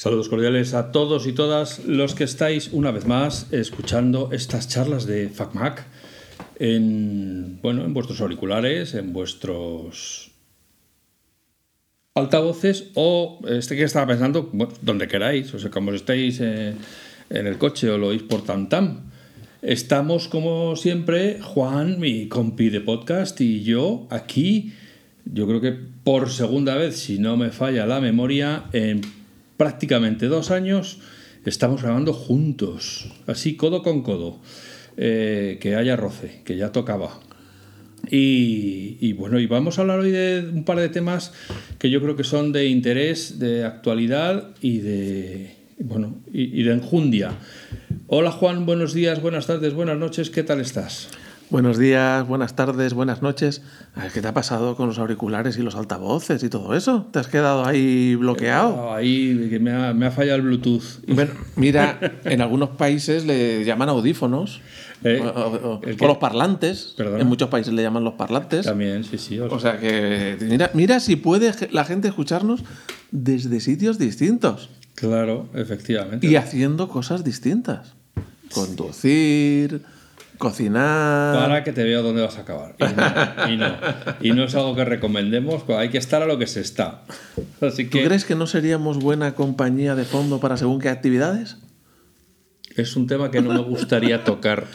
Saludos cordiales a todos y todas los que estáis una vez más escuchando estas charlas de FacMac en, bueno, en vuestros auriculares, en vuestros altavoces o este que estaba pensando, donde queráis, o sea, como estéis eh, en el coche o lo oís por Tantam. Estamos como siempre, Juan, mi compi de podcast y yo aquí, yo creo que por segunda vez, si no me falla la memoria, en prácticamente dos años estamos grabando juntos, así codo con codo, eh, que haya roce, que ya tocaba. Y, bueno, y vamos a hablar hoy de un par de temas que yo creo que son de interés, de actualidad y de, bueno, y de enjundia. Hola Juan, buenos días, buenas tardes, buenas noches, ¿qué tal estás? Buenos días, buenas tardes, buenas noches. ¿Qué te ha pasado con los auriculares y los altavoces y todo eso? ¿Te has quedado ahí bloqueado? Ahí, que me ha, fallado el Bluetooth. Bueno, mira, en algunos países le llaman audífonos. Eh, o, los parlantes. En muchos países le llaman los parlantes. También, sí, sí. O, sea que mira, mira si puede la gente escucharnos desde sitios distintos. Claro, efectivamente. Y haciendo cosas distintas. Conducir cocinar. Para que te vea dónde vas a acabar. Y no, y no, es algo que recomendemos, hay que estar a lo que se está. Así que, ¿Tú crees que no seríamos buena compañía de fondo para según qué actividades? Es un tema que no me gustaría tocar.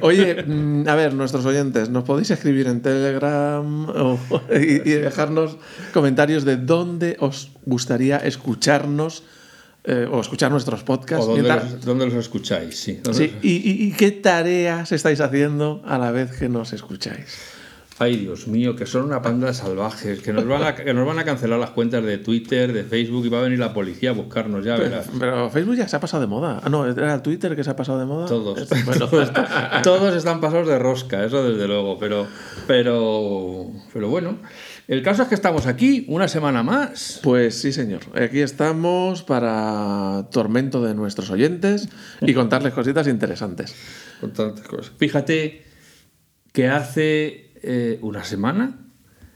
Oye, mm, a ver, nuestros oyentes, ¿nos podéis escribir en Telegram y dejarnos comentarios de dónde os gustaría escucharnos eh, o escuchar nuestros podcasts. dónde, los, escucháis? Sí. ¿Y, qué tareas estáis haciendo a la vez que nos escucháis? Ay, Dios mío, que son una panda de salvajes, que nos, van a, que nos van a cancelar las cuentas de Twitter, de Facebook y va a venir la policía a buscarnos, ya verás. Pero, Facebook ya se ha pasado de moda. Ah, no, era Twitter que se ha pasado de moda. Todos. todos están pasados de rosca, eso desde luego, pero, pero, pero bueno. El caso es que estamos aquí una semana más. Pues sí, señor. Aquí estamos para tormento de nuestros oyentes y contarles cositas interesantes. cosas. Fíjate que hace eh, una semana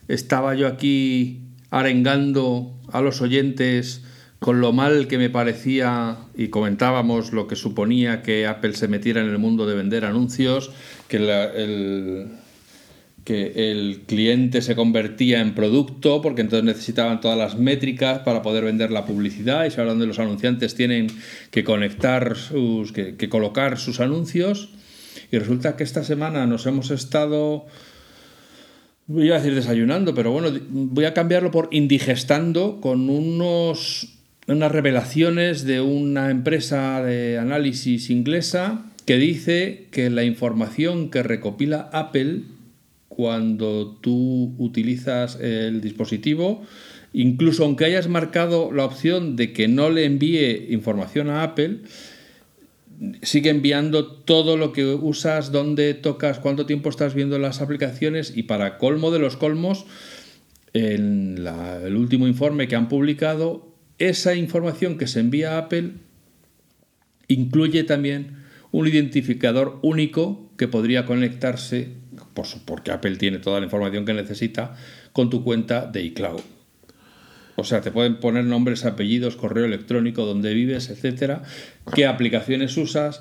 estaba yo aquí arengando a los oyentes con lo mal que me parecía y comentábamos lo que suponía que Apple se metiera en el mundo de vender anuncios, que el, que el cliente se convertía en producto porque entonces necesitaban todas las métricas para poder vender la publicidad y ahora donde los anunciantes tienen que conectar sus que, que, colocar sus anuncios. Y resulta que esta semana nos hemos estado voy a decir desayunando pero bueno voy a cambiarlo por indigestando con unos unas revelaciones de una empresa de análisis inglesa que dice que la información que recopila Apple cuando tú utilizas el dispositivo, incluso aunque hayas marcado la opción de que no le envíe información a Apple, sigue enviando todo lo que usas, dónde tocas, cuánto tiempo estás viendo las aplicaciones y para colmo de los colmos, en el último informe que han publicado, esa información que se envía a Apple incluye también un identificador único que podría conectarse porque Apple tiene toda la información que necesita con tu cuenta de iCloud. O sea, te pueden poner nombres, apellidos, correo electrónico, dónde vives, etcétera, qué aplicaciones usas,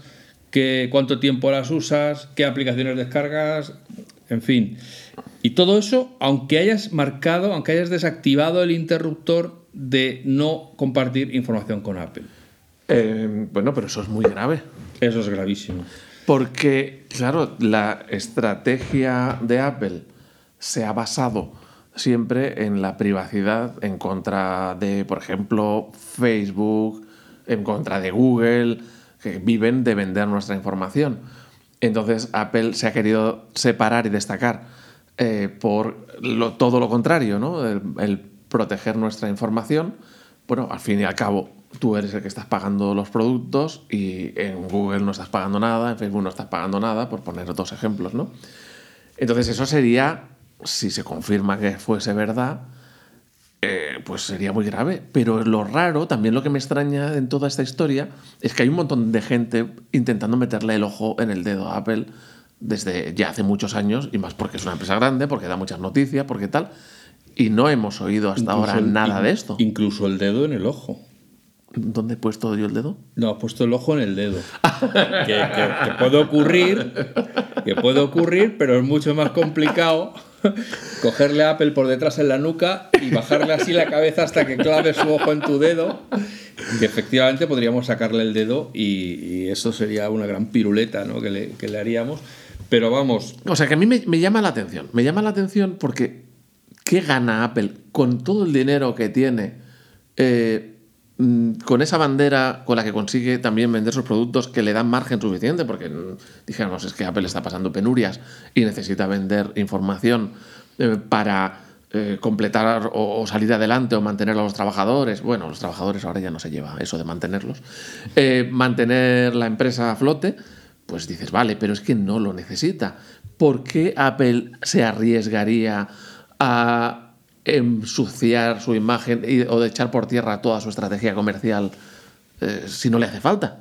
qué, cuánto tiempo las usas, qué aplicaciones descargas, en fin. Y todo eso, aunque hayas marcado, aunque hayas desactivado el interruptor de no compartir información con Apple. Eh, bueno, pero eso es muy grave. Eso es gravísimo. Porque, claro, la estrategia de Apple se ha basado siempre en la privacidad en contra de, por ejemplo, Facebook, en contra de Google, que viven de vender nuestra información. Entonces Apple se ha querido separar y destacar eh, por todo lo contrario, ¿no? el proteger nuestra información. Bueno, al fin y al cabo, tú eres el que estás pagando los productos y en Google no estás pagando nada, en Facebook no estás pagando nada, por poner dos ejemplos, ¿no? Entonces eso sería, si se confirma que fuese verdad, eh, pues sería muy grave. Pero lo raro, también lo que me extraña en toda esta historia, es que hay un montón de gente intentando meterle el ojo en el dedo a Apple desde ya hace muchos años, y más porque es una empresa grande, porque da muchas noticias, porque tal, y no hemos oído hasta ahora nada de esto. Incluso el dedo en el ojo. ¿Dónde he puesto yo el dedo? No, has puesto el ojo en el dedo. que, que- que puede ocurrir, que puede ocurrir, pero es mucho más complicado cogerle a Apple por detrás en la nuca y bajarle así la cabeza hasta que clave su ojo en tu dedo. Que efectivamente podríamos sacarle el dedo y, y eso sería una gran piruleta ¿no? que, le, que le haríamos. Pero vamos, O sea, que a mí me, me llama la atención. Me llama la atención porque ¿qué gana Apple con todo el dinero que tiene? eh, mm, con esa bandera con la que consigue también vender sus productos que le dan margen suficiente, porque mm, dijéramos, es que Apple está pasando penurias y necesita vender información eh, para eh, completar o, salir adelante o mantener a los trabajadores. Bueno, los trabajadores ahora ya no se lleva eso de mantenerlos. Mantener la empresa a flote, pues dices, vale, pero es que no lo necesita. ¿Por qué Apple se arriesgaría a ensuciar su imagen o de echar por tierra toda su estrategia comercial eh, si no le hace falta?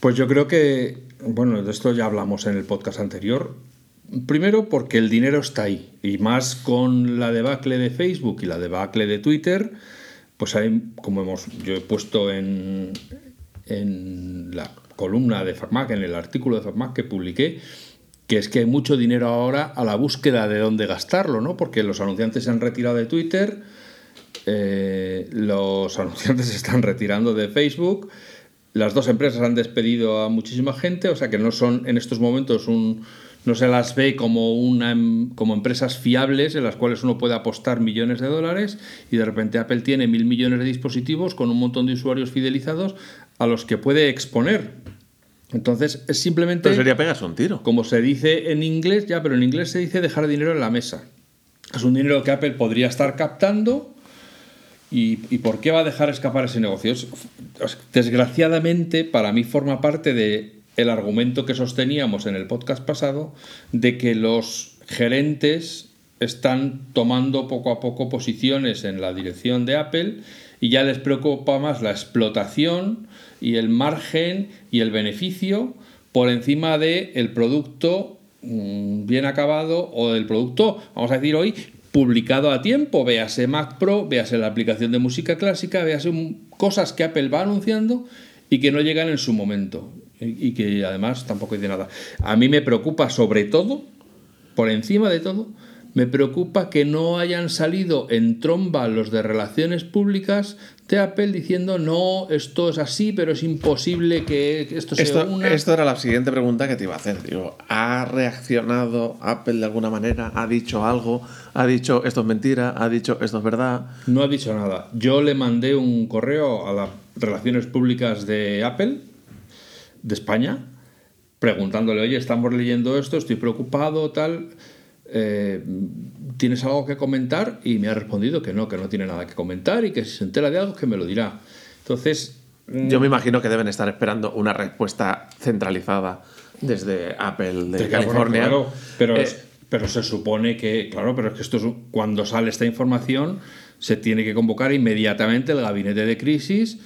Pues yo creo que, bueno, de esto ya hablamos en el podcast anterior. Primero porque el dinero está ahí y más con la debacle de Facebook y la debacle de Twitter, pues hay, como hemos, yo he puesto en, en la columna de FacMac, en el artículo de FacMac que publiqué, que es que hay mucho dinero ahora a la búsqueda de dónde gastarlo, ¿no? Porque los anunciantes se han retirado de Twitter, eh, los anunciantes se están retirando de Facebook, las dos empresas han despedido a muchísima gente, o sea que no son en estos momentos un no se las ve como una em- como empresas fiables en las cuales uno puede apostar millones de dólares y de repente Apple tiene mil millones de dispositivos con un montón de usuarios fidelizados a los que puede exponer. Entonces es simplemente Pero sería pegarse un tiro. como se dice en inglés, ya, pero en inglés se dice dejar dinero en la mesa. Es un dinero que Apple podría estar captando. ¿Y, y por qué va a dejar escapar ese negocio? Es- es- desgraciadamente, para mí forma parte de el argumento que sosteníamos en el podcast pasado de que los gerentes están tomando poco a poco posiciones en la dirección de Apple y ya les preocupa más la explotación y el margen y el beneficio por encima de el producto mm, bien acabado o del producto, vamos a decir hoy, publicado a tiempo, véase Mac Pro, véase la aplicación de música clásica, véase un- cosas que Apple va anunciando y que no llegan en su momento y y que además tampoco dice nada. A mí me preocupa sobre todo, por encima de todo, me preocupa que no hayan salido en tromba los de relaciones públicas de Apple diciendo no, esto es así, pero es imposible que esto sea Esto, una... esto era la siguiente pregunta que te iba a hacer. Digo, ¿ha reaccionado Apple de alguna manera? ¿Ha dicho algo? ¿Ha dicho esto es mentira? ¿Ha dicho esto es verdad? No ha dicho nada. Yo le mandé un correo a las relaciones públicas de Apple, de España, preguntándole, oye, estamos leyendo esto, estoy preocupado, tal. Eh, ¿Tienes algo que comentar? Y me ha respondido que no, que no tiene nada que comentar y que si se entera de algo, que me lo dirá. Entonces, mm, Yo me imagino que deben estar esperando una respuesta centralizada desde Apple de, de California. claro, pero, Eh, es- pero se supone que, claro, pero es que esto es cuando sale esta información, se tiene que convocar inmediatamente el gabinete de crisis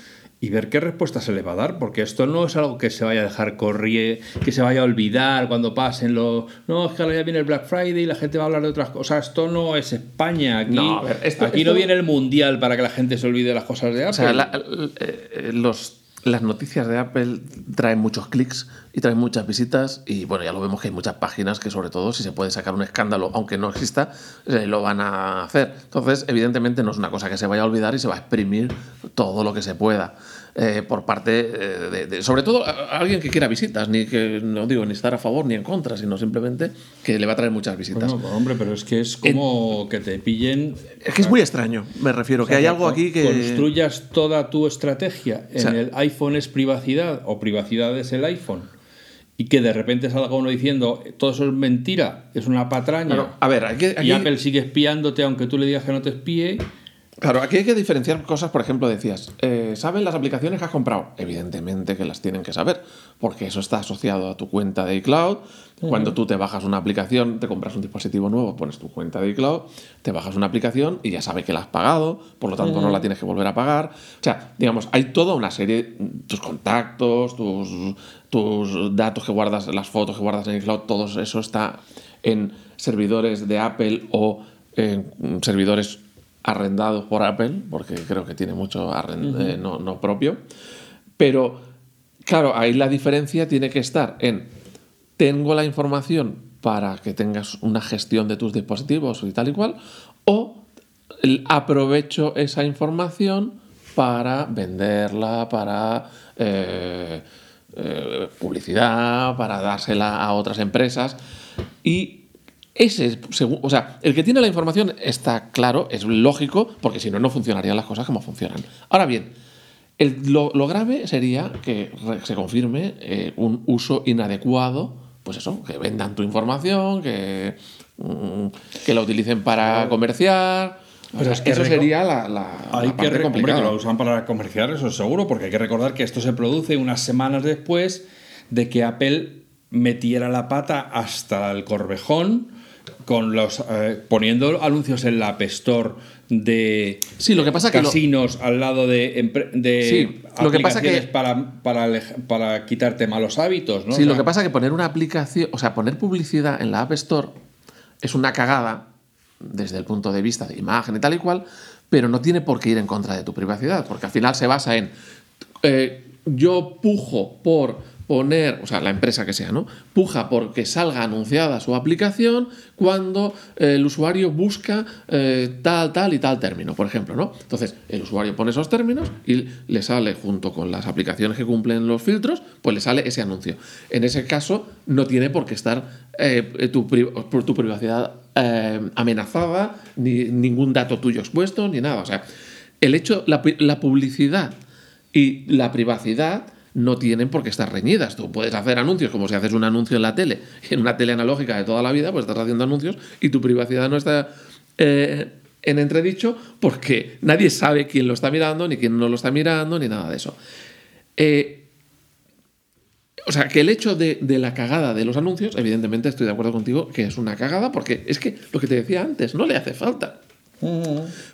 y ver qué respuesta se le va a dar, porque esto no es algo que se vaya a dejar correr, que se vaya a olvidar cuando pasen los. No, es que ahora ya viene el Black Friday y la gente va a hablar de otras cosas. Esto no es España. Aquí, No, a ver, esto- aquí esto- no viene el mundial para que la gente se olvide de las cosas de Apple. O sea, la- l- eh, los, las noticias de Apple traen muchos clics y traen muchas visitas y bueno, ya lo vemos que hay muchas páginas que sobre todo si se puede sacar un escándalo, aunque no exista, eh, lo van a hacer. Entonces, evidentemente no es una cosa que se vaya a olvidar y se va a exprimir todo lo que se pueda. Eh, por parte eh, de, de- sobre todo a- alguien que quiera visitas, ni que no digo ni estar a favor ni en contra, sino simplemente que le va a traer muchas visitas. Bueno, hombre, pero es que es como que te pillen es que es muy extraño, me refiero, que hay algo aquí que... Construyas toda tu estrategia en sea- el iPhone es privacidad o privacidad es el iPhone y que de repente salga uno diciendo todo eso es mentira, es una patraña Claro, a ver, aquí, y Apple sigue espiándote aunque tú le digas que no te espíe. Claro, aquí hay que diferenciar cosas, por ejemplo, decías, eh, ¿saben las aplicaciones que has comprado? Evidentemente que las tienen que saber, porque eso está asociado a tu cuenta de iCloud. Cuando tú te bajas una aplicación, te compras un dispositivo nuevo, pones tu cuenta de iCloud, te bajas una aplicación y ya sabe que la has pagado, por lo tanto no la tienes que volver a pagar. O sea, digamos, hay toda una serie, tus contactos, tus, tus datos que guardas, las fotos que guardas en iCloud, todo eso está en servidores de Apple o en servidores arrendados por Apple, porque creo que tiene mucho arrend- eh, no, no propio. Pero, claro, ahí la diferencia tiene que estar en, tengo la información para que tengas una gestión de tus dispositivos y tal y cual, o aprovecho esa información para venderla, para eh, eh, publicidad, para dársela a otras empresas. Y ese o sea, el que tiene la información está claro, es lógico, porque si no, no funcionarían las cosas como funcionan. Ahora bien, el- lo, lo grave sería que se confirme eh, un uso inadecuado, pues eso, que vendan tu información, que, mm, que la utilicen para comerciar. O Pero sea, es que eso sería la, la- Hay la que hombre, complicada. que lo usan para comerciar, eso es seguro, porque hay que recordar que esto se produce unas semanas después de que Apple metiera la pata hasta el corvejón con los eh, poniendo anuncios en la App Store de Sí, lo que pasa que lo- casinos al lado de, Sí, lo que pasa que- aplicaciones para, para, quitarte malos hábitos, ¿no? Sí, O lo que pasa es que poner una aplicación, o sea, poner publicidad en la App Store es una cagada desde el punto de vista de imagen y tal y cual, pero no tiene por qué ir en contra de tu privacidad, porque al final se basa en eh, yo pujo por poner, o sea, la empresa que sea, ¿no? Puja porque salga anunciada su aplicación cuando eh, el usuario busca eh, tal, tal y tal término, por ejemplo, ¿no? Entonces, el usuario pone esos términos y le sale junto con las aplicaciones que cumplen los filtros, pues le sale ese anuncio. En ese caso, no tiene por qué estar eh, tu, pri- tu privacidad eh, amenazada, ni ningún dato tuyo expuesto, ni nada. O sea, el hecho, la, la publicidad y la privacidad no tienen por qué estar reñidas. Tú puedes hacer anuncios como si haces un anuncio en la tele, en una tele analógica de toda la vida, pues estás haciendo anuncios y tu privacidad no está eh, en entredicho porque nadie sabe quién lo está mirando, ni quién no lo está mirando, ni nada de eso. Eh, o sea, que el hecho de, de la cagada de los anuncios, evidentemente estoy de acuerdo contigo que es una cagada, porque es que lo que te decía antes, no le hace falta.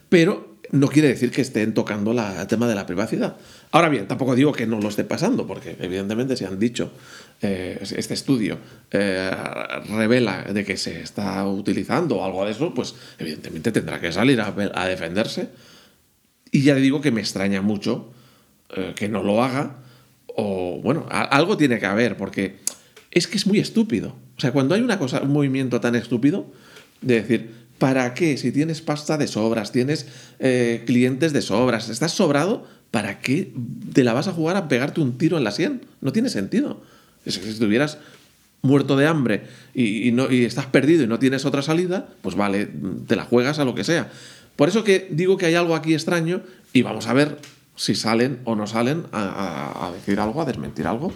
Pero no quiere decir que estén tocando la- el tema de la privacidad. Ahora bien, tampoco digo que no lo esté pasando, porque evidentemente se han dicho, eh, este estudio eh, revela de que se está utilizando algo de eso, pues evidentemente tendrá que salir a, defenderse. Y ya digo que me extraña mucho eh, que no lo haga, o bueno, algo tiene que haber, porque es que es muy estúpido. O sea, cuando hay una cosa, un movimiento tan estúpido, de decir, ¿para qué? Si tienes pasta de sobras, tienes eh, clientes de sobras, estás sobrado, ¿para qué te la vas a jugar a pegarte un tiro en la sien? No tiene sentido. Es si estuvieras muerto de hambre y, no, estás perdido y no tienes otra salida, pues vale, te la juegas a lo que sea. Por eso que digo que hay algo aquí extraño y vamos a ver si salen o no salen a decir algo, a desmentir algo.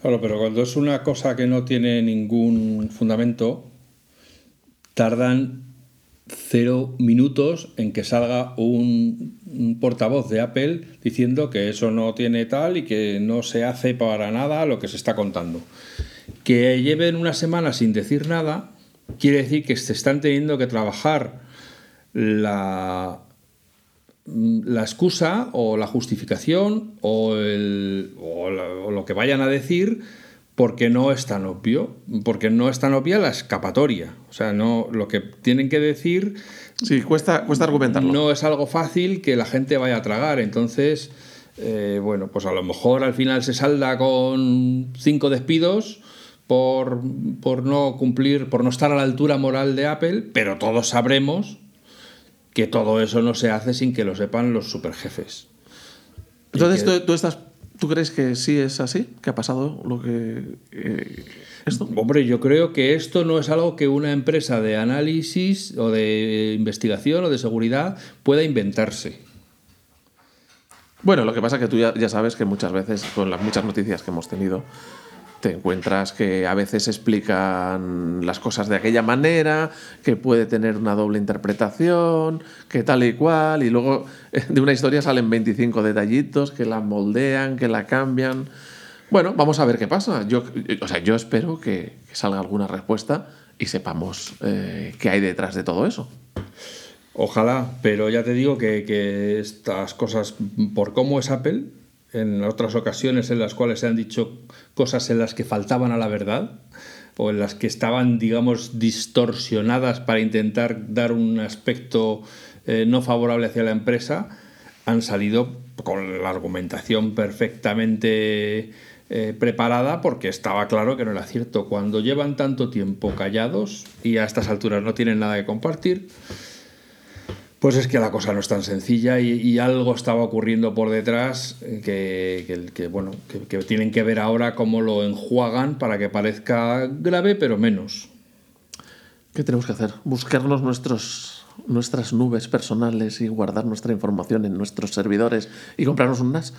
Claro, pero cuando es una cosa que no tiene ningún fundamento, tardan cero minutos en que salga un, portavoz de Apple diciendo que eso no tiene tal y que no se hace para nada lo que se está contando. Que lleven una semana sin decir nada quiere decir que se están teniendo que trabajar la, la excusa o la justificación o, el- o lo que vayan a decir porque no es tan obvio, porque no es tan obvia la escapatoria. O sea, no, lo que tienen que decir Sí, cuesta, cuesta argumentarlo. no es algo fácil que la gente vaya a tragar. Entonces, eh, bueno, pues a lo mejor al final se salda con cinco despidos por, por no cumplir, por no estar a la altura moral de Apple, pero todos sabremos que todo eso no se hace sin que lo sepan los superjefes. Entonces, que- ¿tú, tú estás, ¿tú crees que sí es así? ¿Que ha pasado lo que... eh, esto? Hombre, yo creo que esto no es algo que una empresa de análisis o de investigación o de seguridad pueda inventarse. Bueno, lo que pasa es que tú ya, ya sabes que muchas veces, con las muchas noticias que hemos tenido, te encuentras que a veces explican las cosas de aquella manera, que puede tener una doble interpretación, que tal y cual, y luego eh, de una historia salen 25 detallitos que la moldean, que la cambian. Bueno, vamos a ver qué pasa. Yo, o sea, yo espero que, salga alguna respuesta y sepamos eh, qué hay detrás de todo eso. Ojalá, pero ya te digo que, que estas cosas, por cómo es Apple, en otras ocasiones en las cuales se han dicho cosas en las que faltaban a la verdad o en las que estaban, digamos, distorsionadas para intentar dar un aspecto eh, no favorable hacia la empresa, han salido con la argumentación perfectamente eh, preparada porque estaba claro que no era cierto. Cuando llevan tanto tiempo callados y a estas alturas no tienen nada que compartir, pues es que la cosa no es tan sencilla y, algo estaba ocurriendo por detrás que, que, bueno, que, tienen que ver ahora cómo lo enjuagan para que parezca grave, pero menos. ¿Qué tenemos que hacer? Buscarnos nuestros nuestras nubes personales y guardar nuestra información en nuestros servidores y comprarnos un NAS?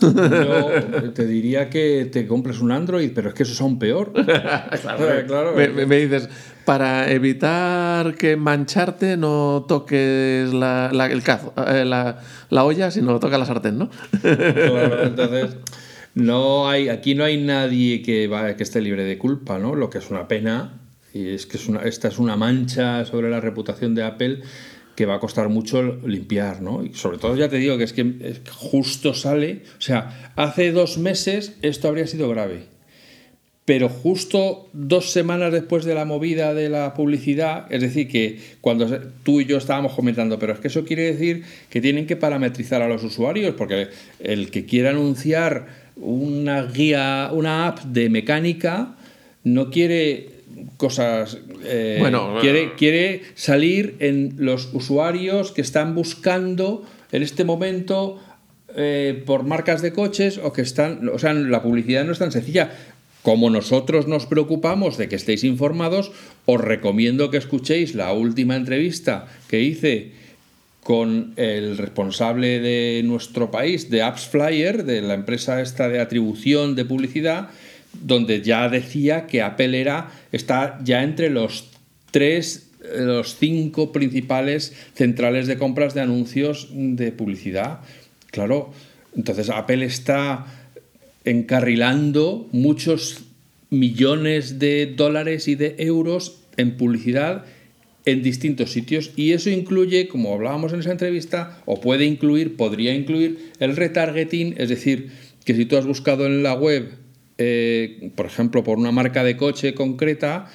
Yo te diría que te compres un Android, pero es que eso es aún peor. claro, me, dices, para evitar que mancharte no toques la, el cazo, eh, la, la, olla, sino toca la sartén, ¿no? claro, entonces... No hay, aquí no hay nadie que, va, que esté libre de culpa, ¿no? Lo que es una pena y es que esta es una mancha sobre la reputación de Apple que va a costar mucho limpiar, ¿no? Y sobre todo ya te digo que es que justo sale, o sea, hace dos meses esto habría sido grave, pero justo dos semanas después de la movida de la publicidad, es decir, que cuando tú y yo estábamos comentando, pero es que eso quiere decir que tienen que parametrizar a los usuarios, porque el que quiera anunciar una guía, una app de mecánica, no quiere cosas. Eh, bueno, quiere, quiere salir en los usuarios que están buscando en este momento eh, por marcas de coches o que están. O sea, la publicidad no es tan sencilla. Como nosotros nos preocupamos de que estéis informados, os recomiendo que escuchéis la última entrevista que hice con el responsable de nuestro país, de Apps Flyer, de la empresa esta de atribución de publicidad, donde ya decía que Apple era, está ya entre los tres, eh, los cinco principales centrales de compras de anuncios de publicidad. Claro, entonces Apple está encarrilando muchos millones de dólares y de euros en publicidad en distintos sitios y eso incluye, como hablábamos en esa entrevista, o puede incluir, podría incluir el retargeting, es decir, que si tú has buscado en la web eh, por ejemplo, por una marca de coche concreta,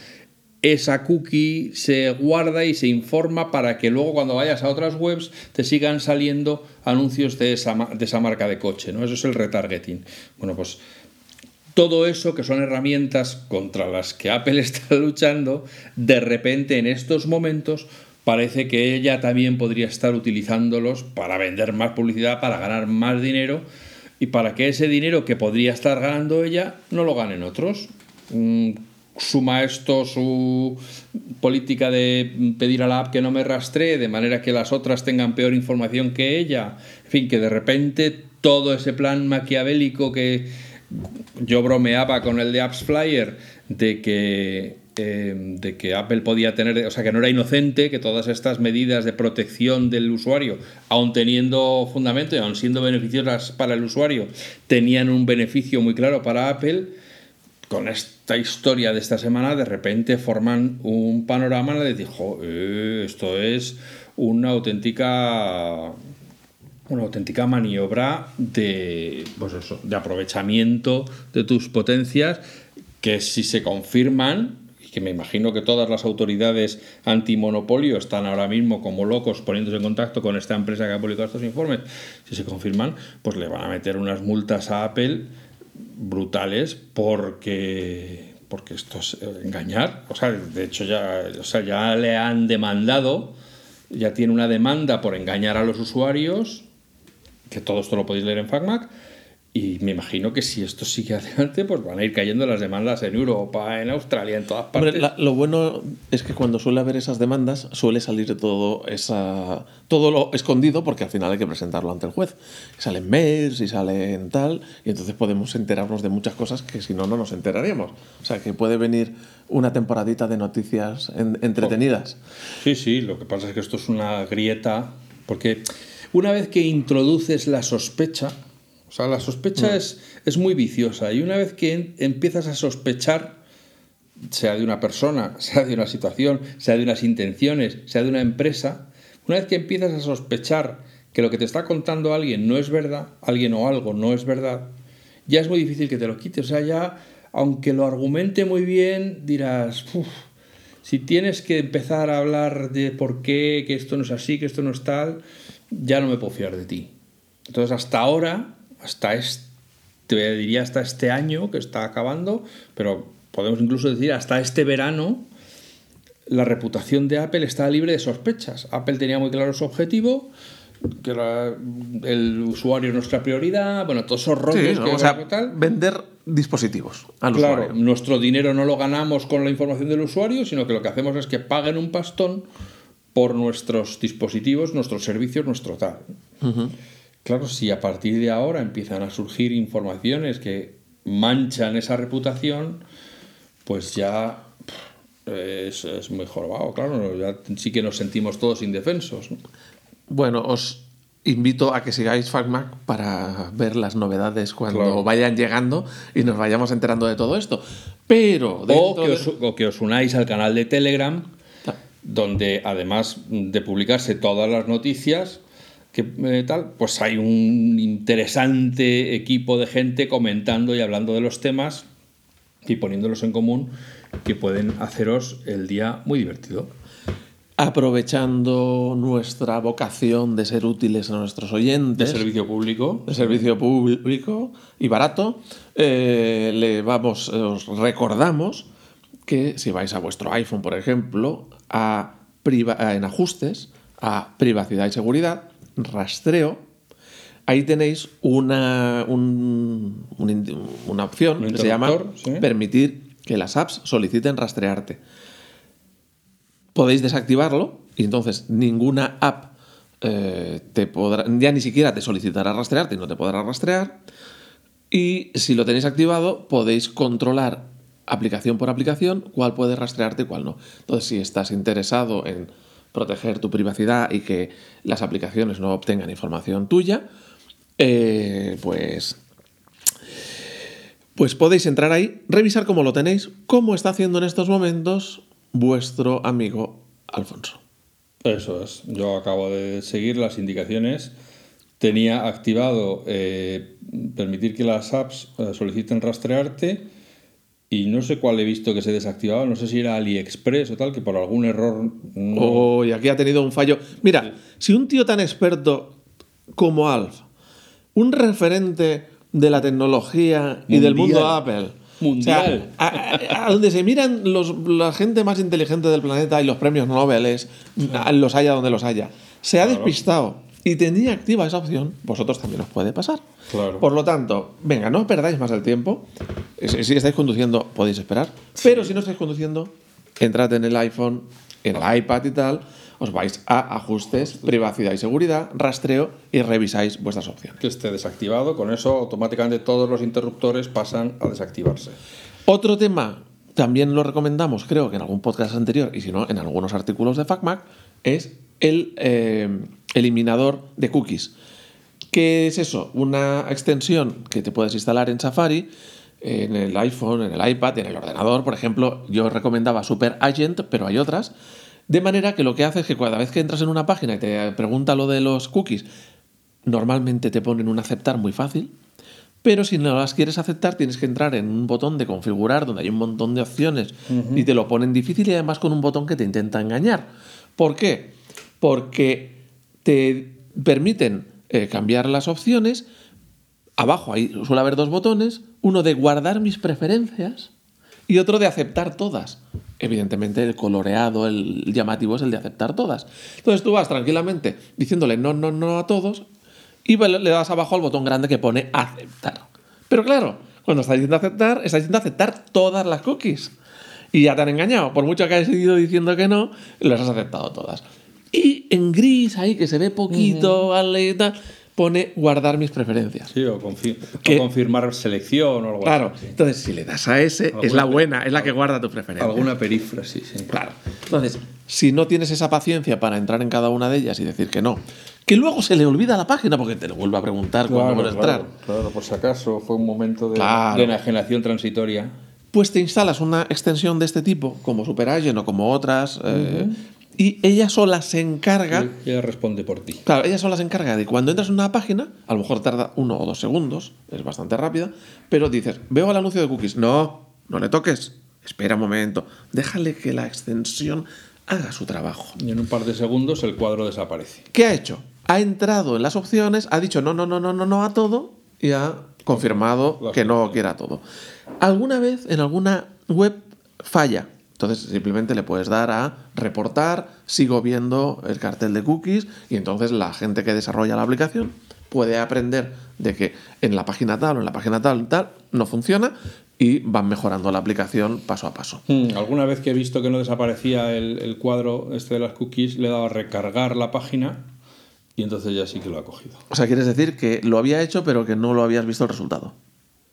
esa cookie se guarda y se informa para que luego cuando vayas a otras webs te sigan saliendo anuncios de esa, de esa marca de coche, ¿no? Eso es el retargeting. Bueno, pues todo eso que son herramientas contra las que Apple está luchando, de repente en estos momentos parece que ella también podría estar utilizándolos para vender más publicidad, para ganar más dinero y para que ese dinero que podría estar ganando ella no lo ganen otros. Mm, suma esto su política de pedir a la app que no me rastree de manera que las otras tengan peor información que ella. En fin, que de repente todo ese plan maquiavélico que yo bromeaba con el de Apps Flyer de que Em, de que Apple podía tener, o sea, que no era inocente, que todas estas medidas de protección del usuario, aun teniendo fundamento y aun siendo beneficiosas para el usuario, tenían un beneficio muy claro para Apple, con esta historia de esta semana de repente forman un panorama que dijo, esto es una auténtica una auténtica maniobra de, pues de aprovechamiento de tus potencias que si se confirman que me imagino que todas las autoridades antimonopolio están ahora mismo como locos poniéndose en contacto con esta empresa que ha publicado estos informes, si se confirman, pues le van a meter unas multas a Apple brutales porque porque esto es engañar, o sea, de hecho ya, o sea, ya le han demandado, ya tiene una demanda por engañar a los usuarios, que todo esto lo podéis leer en FacMac, y me imagino que si esto sigue adelante, pues van a ir cayendo las demandas en Europa, en Australia, en todas partes. lo bueno es que cuando suele haber esas demandas, suele salir todo, esa, todo lo escondido, porque al final hay que presentarlo ante el juez. Salen mails y salen tal, y entonces podemos enterarnos de muchas cosas que si no, no nos enteraríamos. O sea, que puede venir una temporadita de noticias entretenidas. Sí, sí, lo que pasa es que esto es una grieta, porque una vez que introduces la sospecha, sea, la sospecha mm. es, es muy viciosa y una vez que empiezas a sospechar, sea de una persona, sea de una situación, sea de unas intenciones, sea de una empresa, una vez que empiezas a sospechar que lo que te está contando alguien no es verdad, alguien o algo no es verdad, ya es muy difícil que te lo quites. O sea, ya, aunque lo argumente muy bien, dirás, Si tienes que empezar a hablar de por qué, que esto no es así, que esto no es tal, ya no me puedo fiar de ti. Entonces, hasta ahora, hasta este, te diría hasta este año que está acabando, pero podemos incluso decir hasta este verano, la reputación de Apple está libre de sospechas. Apple tenía muy claro su objetivo, que era el usuario es nuestra prioridad, bueno, todos esos rollos Sí, que o sea, tal. vender dispositivos al Claro, usuario. nuestro dinero no lo ganamos con la información del usuario, sino que lo que hacemos es que paguen un pastón por nuestros dispositivos, nuestros servicios, nuestro tal. Claro, si a partir de ahora empiezan a surgir informaciones que manchan esa reputación, pues ya es, es muy jorobado, claro, ya sí que nos sentimos todos indefensos. ¿no? Bueno, os invito a que sigáis FacMac para ver las novedades cuando Claro. vayan llegando y nos vayamos enterando de todo esto. Pero O que, de- os, o que os unáis al canal de Telegram, donde además de publicarse todas las noticias, que eh, tal, pues hay un interesante equipo de gente comentando y hablando de los temas y poniéndolos en común que pueden haceros el día muy divertido. aprovechando nuestra vocación de ser útiles a nuestros De oyentes, servicio público. de servicio público y barato, eh, le vamos, os recordamos que si vais a vuestro iPhone, por ejemplo, a priva- en ajustes, a privacidad y seguridad, rastreo, ahí tenéis una, un- un in- una opción Un que se llama sí. permitir que las apps soliciten rastrearte. Podéis desactivarlo y entonces ninguna app eh, te podrá, ya ni siquiera te solicitará rastrearte y no te podrá rastrear. Y si lo tenéis activado, podéis controlar aplicación por aplicación cuál puede rastrearte y cuál no. Entonces, si estás interesado en proteger tu privacidad y que las aplicaciones no obtengan información tuya, eh, pues, pues podéis entrar ahí, revisar cómo lo tenéis, cómo está haciendo en estos momentos vuestro amigo Alfonso. Eso es. Yo acabo de seguir las indicaciones. Tenía activado eh, permitir que las apps eh, soliciten rastrearte y no sé cuál he visto que se desactivaba. No sé si era AliExpress o tal, que por algún error no. Oh, y aquí ha tenido un fallo. Mira, si un tío tan experto como Alf, un referente de la tecnología y del mundo. Apple, Mundial. o sea, a, donde se miran los- la gente más inteligente del planeta y los premios Nobel, los haya donde los haya, se ha despistado y tenía activa esa opción, vosotros también os puede pasar. Claro. Por lo tanto, venga, no perdáis más el tiempo. Si, estáis conduciendo, podéis esperar. Pero si no estáis conduciendo, entrad en el iPhone, en el iPad y tal, os vais a ajustes, privacidad y seguridad, rastreo y revisáis vuestras opciones. Que esté desactivado. Con eso, automáticamente todos los interruptores pasan a desactivarse. Otro tema, también lo recomendamos, creo que en algún podcast anterior, y si no, en algunos artículos de FacMac, es el eh, eliminador de cookies. ¿Qué es eso? Una extensión que te puedes instalar en Safari, en el iPhone, en el iPad, en el ordenador. Por ejemplo, yo recomendaba Super Agent, pero hay otras. De manera que lo que hace es que cada vez que entras en una página y te pregunta lo de los cookies, normalmente te ponen un aceptar muy fácil. Pero si no las quieres aceptar, tienes que entrar en un botón de configurar donde hay un montón de opciones y te lo ponen difícil y además con un botón que te intenta engañar. ¿Por qué? Porque te permiten eh, cambiar las opciones. Abajo ahí suele haber dos botones, uno de guardar mis preferencias y otro de aceptar todas. Evidentemente el coloreado, el llamativo es el de aceptar todas. Entonces tú vas tranquilamente diciéndole no, no, no a todos y le das abajo al botón grande que pone aceptar. Pero claro, cuando estás diciendo aceptar, estás diciendo aceptar todas las cookies. Y ya te han engañado. Por mucho que hayas ido diciendo que no, las has aceptado todas. Y en gris ahí, que se ve poquito, ¿vale? y tal, pone guardar mis preferencias. Sí, o, confirmar selección o algo Claro, así. sí. entonces si le das a ese, es la buena, es la que guarda tu preferencia. Alguna perífrasis, sí. Claro. Entonces, si no tienes esa paciencia para entrar en cada una de ellas y decir que no, que luego se le olvida la página porque te lo vuelve a preguntar cuando Claro, vuelve a claro, entrar, claro, por si acaso fue un momento de, Claro. de enajenación transitoria. pues te instalas una extensión de este tipo, como SuperAgent o como otras, eh, y ella sola se encarga. Y ella responde por ti. Claro, ella sola se encarga de cuando entras en una página, a lo mejor tarda uno o dos segundos, es bastante rápida, pero dices, veo el anuncio de cookies. No, no le toques. espera un momento, déjale que la extensión haga su trabajo. Y en un par de segundos el cuadro desaparece. ¿Qué ha hecho? Ha entrado en las opciones, ha dicho no, no, no, no, no, no a todo y ha confirmado que no quiere a todo. Alguna vez en alguna web falla. Entonces simplemente le puedes dar a reportar, sigo viendo el cartel de cookies y entonces la gente que desarrolla la aplicación puede aprender de que en la página tal o en la página tal tal no funciona y van mejorando la aplicación paso a paso. Hmm, Alguna vez que he visto que no desaparecía el, el cuadro este de las cookies, le he dado a recargar la página y entonces ya sí que lo ha cogido. O sea, quieres decir que lo había hecho pero que no lo habías visto el resultado.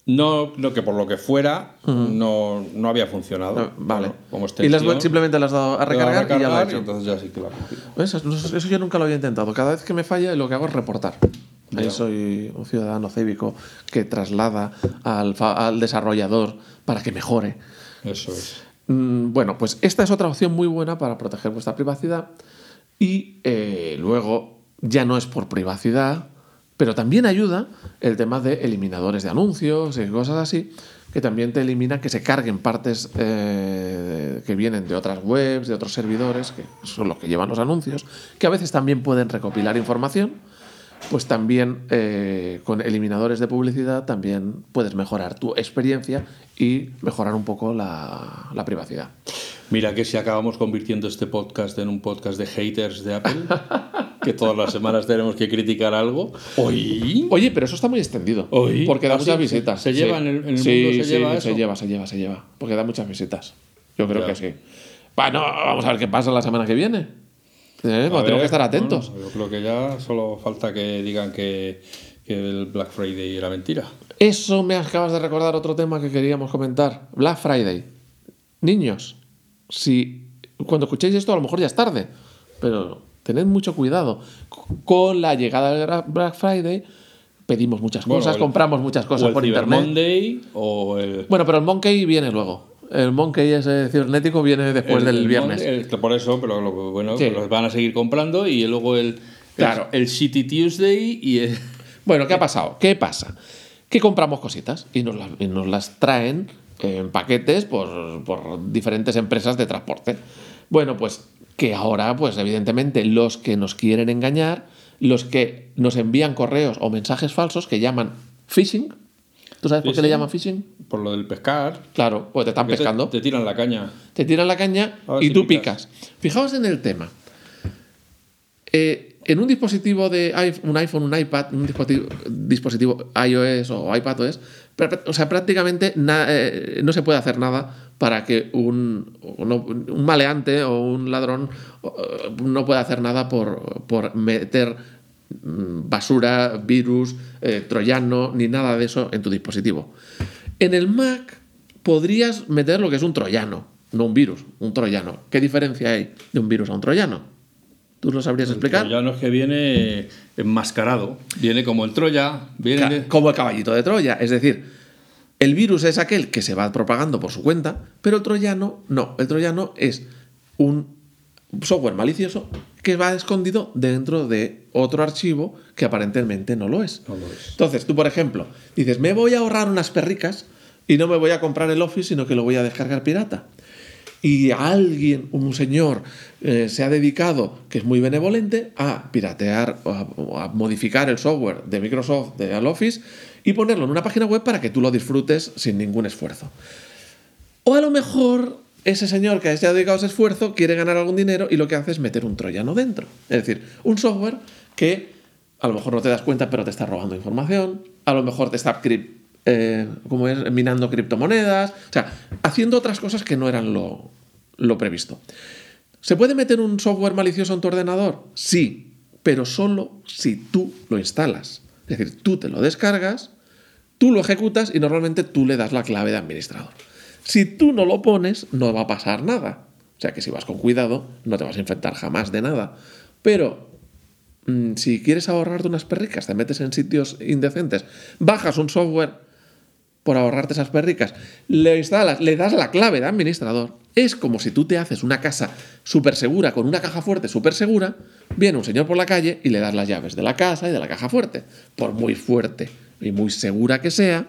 No, no que por lo que fuera no, no había funcionado. Ah, Vale. Como y las simplemente le has dado a recargar, y ya lo hecho. entonces ya sí que lo. Eso, eso- yo nunca lo había intentado. Cada vez que me falla, lo que hago es reportar. Ahí soy un ciudadano cívico que traslada al, al desarrollador para que mejore. Eso es. Mm, Bueno, pues esta es otra opción muy buena para proteger vuestra privacidad. Y eh, luego, ya no es por privacidad, pero también ayuda el tema de eliminadores de anuncios y cosas así, que también te elimina que se carguen partes eh, que vienen de otras webs, de otros servidores, que son los que llevan los anuncios, que a veces también pueden recopilar información. Pues también eh, con eliminadores de publicidad también puedes mejorar tu experiencia y mejorar un poco la, la privacidad. Mira que si acabamos convirtiendo este podcast en un podcast de haters de Apple, que todas las semanas tenemos que criticar algo. Oye, pero eso está muy extendido. Oí. Porque da ¿Ah, muchas visitas. se lleva en el- en el Sí, mundo se sí, lleva se eso? lleva, se lleva, se lleva. Porque da muchas visitas. Yo creo Ya. que sí. Bueno, vamos a ver qué pasa la semana que viene. ¿Eh? Pues tenemos que estar atentos. bueno, yo creo que ya solo falta que digan que, que el Black Friday era mentira. Eso me acabas de recordar otro tema que queríamos comentar. Black Friday. Niños, si cuando escuchéis esto a lo mejor ya es tarde, pero tened mucho cuidado. Con la llegada del Black Friday pedimos muchas Bueno, cosas, el- compramos muchas o cosas el por Cyber internet. Monday o el. Bueno, pero el Monkey viene luego. El Monkey ese cibernético viene después el- del el viernes. Monday, por eso, pero lo, bueno, Sí. los van a seguir comprando y luego el. Claro. El, el City Tuesday y el. Bueno, ¿qué ha pasado? ¿Qué pasa? Que compramos cositas y nos las, y nos las traen en paquetes por, por diferentes empresas de transporte. Bueno, pues que ahora, pues evidentemente, los que nos quieren engañar, los que nos envían correos o mensajes falsos que llaman phishing. ¿Tú sabes por qué le llaman phishing? Por lo del pescar. Claro, pues te están pescando. Te, tiran la caña. te tiran la caña y si tú picas. picas. Fijaos en el tema. Eh, en un dispositivo de iPhone, un iPhone, un iPad, un dispositivo, dispositivo iOS o iPadOS, pr- o sea, prácticamente eh, no se puede hacer nada para que un maleante o un ladrón eh, no pueda hacer nada por, por meter mm, basura, virus, eh, troyano, ni nada de eso en tu dispositivo. En el Mac podrías meter lo que es un troyano, no un virus, un troyano. ¿Qué diferencia hay de un virus a un troyano? ¿Tú lo sabrías explicar? Ya no es que viene enmascarado. Viene como el Troya. Viene. De- Como el caballito de Troya. Es decir, el virus es aquel que se va propagando por su cuenta, pero el troyano no. El troyano es un software malicioso que va escondido dentro de otro archivo que aparentemente no lo es. No lo es. Entonces, tú, por ejemplo, dices, me voy a ahorrar unas perricas y no me voy a comprar el Office, sino que lo voy a descargar pirata. Y alguien, un señor, eh, se ha dedicado, que es muy benevolente, a piratear o a, modificar el software de Microsoft, de Office, y ponerlo en una página web para que tú lo disfrutes sin ningún esfuerzo. O a lo mejor ese señor que se ha dedicado ese esfuerzo quiere ganar algún dinero y lo que hace es meter un troyano dentro. Es decir, un software que a lo mejor no te das cuenta, pero te está robando información, a lo mejor te está eh, como es, minando criptomonedas, o sea, haciendo otras cosas que no eran lo, lo previsto. ¿Se puede meter un software malicioso en tu ordenador? Sí, pero solo si tú lo instalas. Es decir, tú te lo descargas, tú lo ejecutas y normalmente tú le das la clave de administrador. Si tú no lo pones, no va a pasar nada. O sea que si vas con cuidado, no te vas a infectar jamás de nada. Pero mm, si quieres ahorrarte unas perricas, te metes en sitios indecentes, bajas un software por ahorrarte esas perricas, le instalas, le das la clave de administrador, es como si tú te haces una casa súper segura, con una caja fuerte súper segura, viene un señor por la calle y le das las llaves de la casa y de la caja fuerte. Por muy fuerte y muy segura que sea,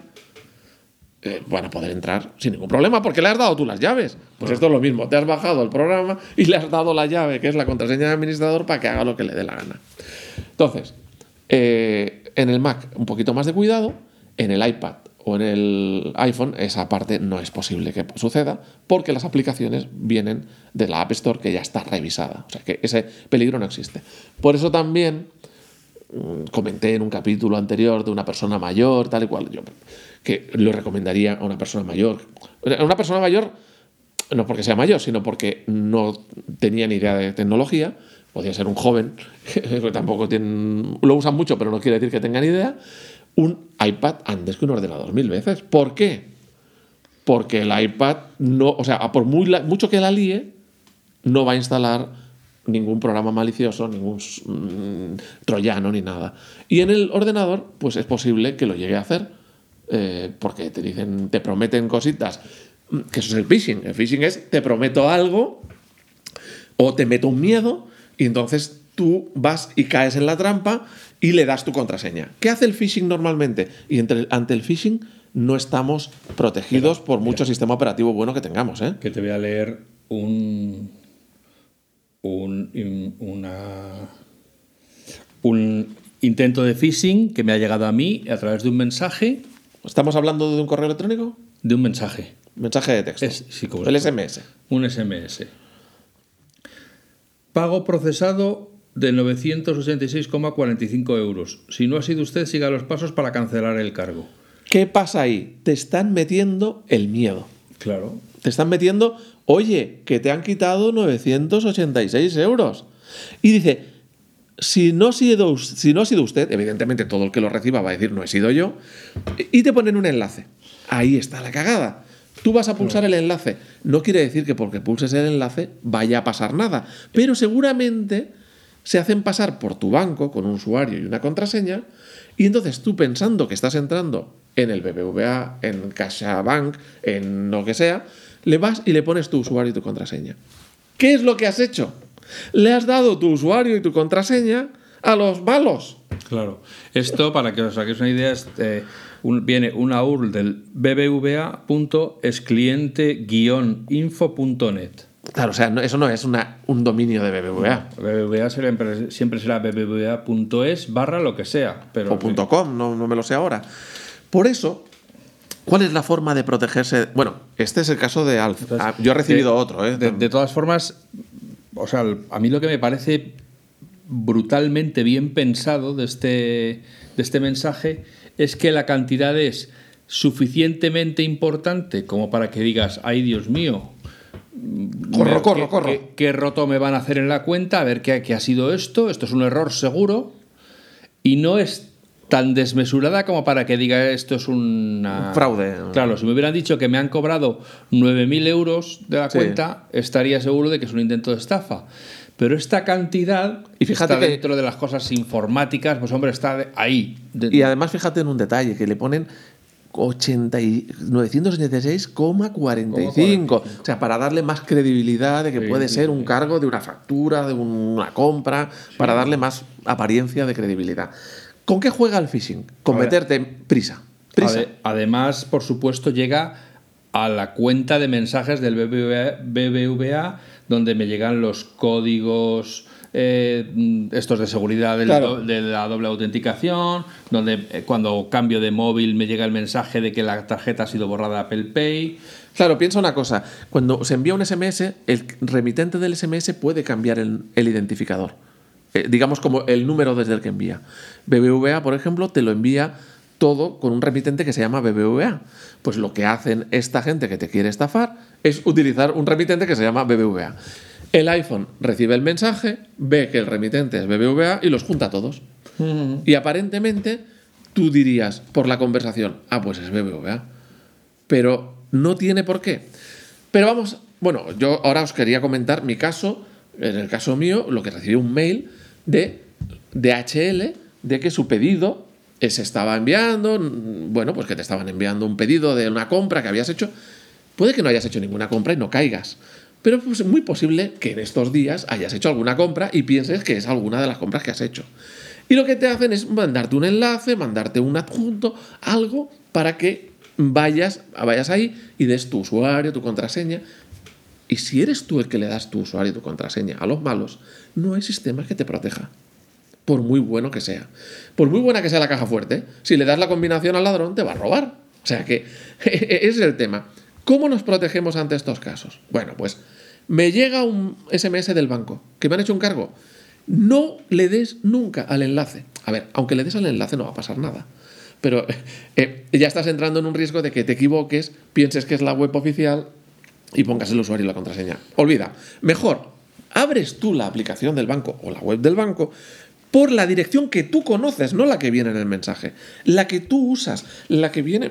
eh, van a poder entrar sin ningún problema porque le has dado tú las llaves. Pues esto es lo mismo, te has bajado el programa y le has dado la llave, que es la contraseña de administrador, para que haga lo que le dé la gana. Entonces, eh, en el Mac un poquito más de cuidado, en el iPad o en el iPhone esa parte no es posible que suceda porque las aplicaciones vienen de la App Store que ya está revisada. O sea que ese peligro no existe. Por eso también mm, comenté en un capítulo anterior de una persona mayor, tal y cual, yo, que lo recomendaría a una persona mayor. Una persona mayor, no porque sea mayor, sino porque no tenía ni idea de tecnología, podía ser un joven, que tampoco tienen, lo usan mucho, pero no quiere decir que tengan idea, un iPad antes que un ordenador mil veces. ¿Por qué? Porque el iPad no, o sea, por muy mucho que la líe, no va a instalar ningún programa malicioso, ningún mm, troyano ni nada. Y en el ordenador, pues es posible que lo llegue a hacer, eh, porque te dicen, te prometen cositas, mm, que eso es el phishing. El phishing es, te prometo algo o te meto un miedo y entonces tú vas y caes en la trampa y le das tu contraseña. ¿Qué hace el phishing normalmente? Y ante el phishing no estamos protegidos por mucho sistema operativo bueno que tengamos. ¿eh? Que te voy a leer un, un, una, un intento de phishing que me ha llegado a mí a través de un mensaje. ¿Estamos hablando de un correo electrónico? De un mensaje. Mensaje de texto. el SMS. Un SMS. Pago procesado de 986,45 euros. Si no ha sido usted, siga los pasos para cancelar el cargo. ¿Qué pasa ahí? Te están metiendo el miedo. Claro. Te están metiendo, oye, que te han quitado 986 euros. Y dice, si no, ha sido, si no ha sido usted, evidentemente todo el que lo reciba va a decir, no he sido yo, y te ponen un enlace. Ahí está la cagada. Tú vas a pulsar el enlace. No quiere decir que porque pulses el enlace vaya a pasar nada, pero seguramente se hacen pasar por tu banco con un usuario y una contraseña, y entonces tú pensando que estás entrando en el BBVA, en CaixaBank, en lo que sea, le vas y le pones tu usuario y tu contraseña. ¿Qué es lo que has hecho? Le has dado tu usuario y tu contraseña a los malos. Claro. Esto, para que os saquéis una idea, eh, viene una URL del bbva.escliente-info.net. Claro, o sea, eso no es una, un dominio de BBVA. BBVA siempre será bbva.es barra lo que sea. Pero, o .com, no, no me lo sé ahora. Por eso, ¿Cuál es la forma de protegerse? Bueno, este es el caso de Alf. Ah, yo he recibido otro. ¿eh? De, todas formas, o sea, a mí lo que me parece brutalmente bien pensado de este, de este mensaje es que la cantidad es suficientemente importante como para que digas, ay Dios mío, corro, corro, corro. Qué, roto me van a hacer en la cuenta? A ver qué, qué ha sido esto. Esto es un error seguro. Y no es tan desmesurada como para que diga esto es una... Un fraude. Claro, si me hubieran dicho que me han cobrado 9.000 euros de la cuenta, estaría seguro de que es un intento de estafa. Pero esta cantidad, y fíjate está dentro de las cosas informáticas, pues hombre, está ahí. Y además fíjate en un detalle, que le ponen 986,45. O sea, para darle más credibilidad de que puede ser un cargo de una factura, de una compra, para darle más apariencia de credibilidad. ¿Con qué juega el phishing? Con meterte prisa. prisa. Además, por supuesto, llega a la cuenta de mensajes del BBVA donde me llegan los códigos eh, estos de seguridad de la doble autenticación, donde eh, cuando cambio de móvil me llega el mensaje de que la tarjeta ha sido borrada de Apple Pay. Claro, piensa una cosa, cuando se envía un SMS, el remitente del SMS puede cambiar el, identificador, eh, digamos como el número desde el que envía. BBVA, por ejemplo, te lo envía todo con un remitente que se llama BBVA. Pues lo que hacen esta gente que te quiere estafar es utilizar un remitente que se llama BBVA. El iPhone recibe el mensaje, ve que el remitente es BBVA y los junta todos. Y aparentemente tú dirías por la conversación, ah, pues es BBVA. Pero no tiene por qué. Pero vamos, bueno, yo ahora os quería comentar mi caso, en el caso mío, lo que recibí un mail de DHL de que su pedido se estaba enviando, bueno, pues que te estaban enviando un pedido de una compra que habías hecho. Puede que no hayas hecho ninguna compra y no caigas, pero es pues, muy posible que en estos días hayas hecho alguna compra y pienses que es alguna de las compras que has hecho. Y lo que te hacen es mandarte un enlace, mandarte un adjunto, algo para que vayas, vayas ahí y des tu usuario, tu contraseña. Y si eres tú el que le das tu usuario y tu contraseña a los malos, no hay sistema que te proteja. Por muy bueno que sea. Por muy buena que sea la caja fuerte, si le das la combinación al ladrón, te va a robar. O sea que ese es el tema. ¿Cómo nos protegemos ante estos casos? Bueno, pues me llega un SMS del banco que me han hecho un cargo. No le des nunca al enlace. A ver, aunque le des al enlace no va a pasar nada. Pero eh, ya estás entrando en un riesgo de que te equivoques, pienses que es la web oficial y pongas el usuario y la contraseña. Olvida. Mejor, abres tú la aplicación del banco o la web del banco por la dirección que tú conoces, no la que viene en el mensaje. La que tú usas, la que viene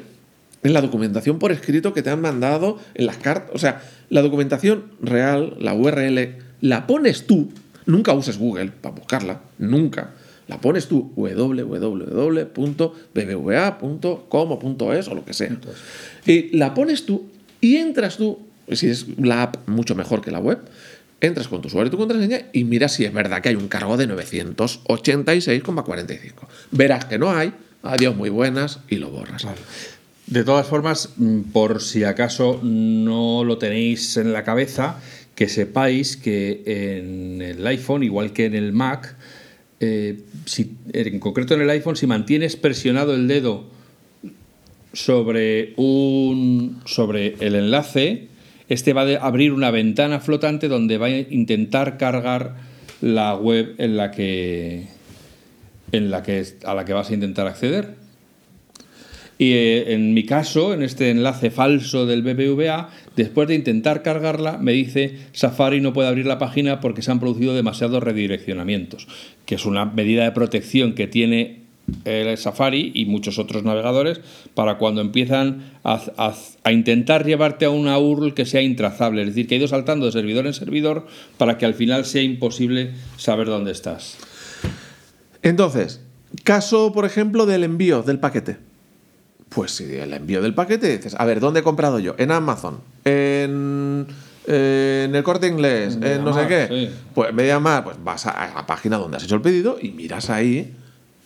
en la documentación por escrito que te han mandado, en las cartas. O sea, la documentación real, la URL, la pones tú. Nunca uses Google para buscarla, nunca. La pones tú www.bbva.com.es o lo que sea. Y la pones tú y entras tú, si es la app mucho mejor que la web, entras con tu usuario y tu contraseña y miras si es verdad que hay un cargo de 986,45. Verás que no hay, adiós muy buenas y lo borras. De todas formas, mm, por si acaso no lo tenéis en la cabeza, que sepáis que en el iPhone, igual que en el Mac, eh, si, en concreto en el iPhone, si mantienes presionado el dedo sobre, un, sobre el enlace, este va a abrir una ventana flotante donde va a intentar cargar la web en la que, en la que, a la que vas a intentar acceder. Y eh, en mi caso, en este enlace falso del BBVA, después de intentar cargarla, me dice Safari no puede abrir la página porque se han producido demasiados redireccionamientos, que es una medida de protección que tiene el Safari y muchos otros navegadores para cuando empiezan a, a, intentar llevarte a una URL que sea intrazable, es decir, que ha ido saltando de servidor en servidor para que al final sea imposible saber dónde estás. Entonces, caso, por ejemplo, del envío del paquete. Pues si el envío del paquete dices, a ver, ¿dónde he comprado yo? En Amazon, en, en el corte inglés, en, no sé qué. Sí. Pues Mediamar, pues vas a la página donde has hecho el pedido y miras ahí,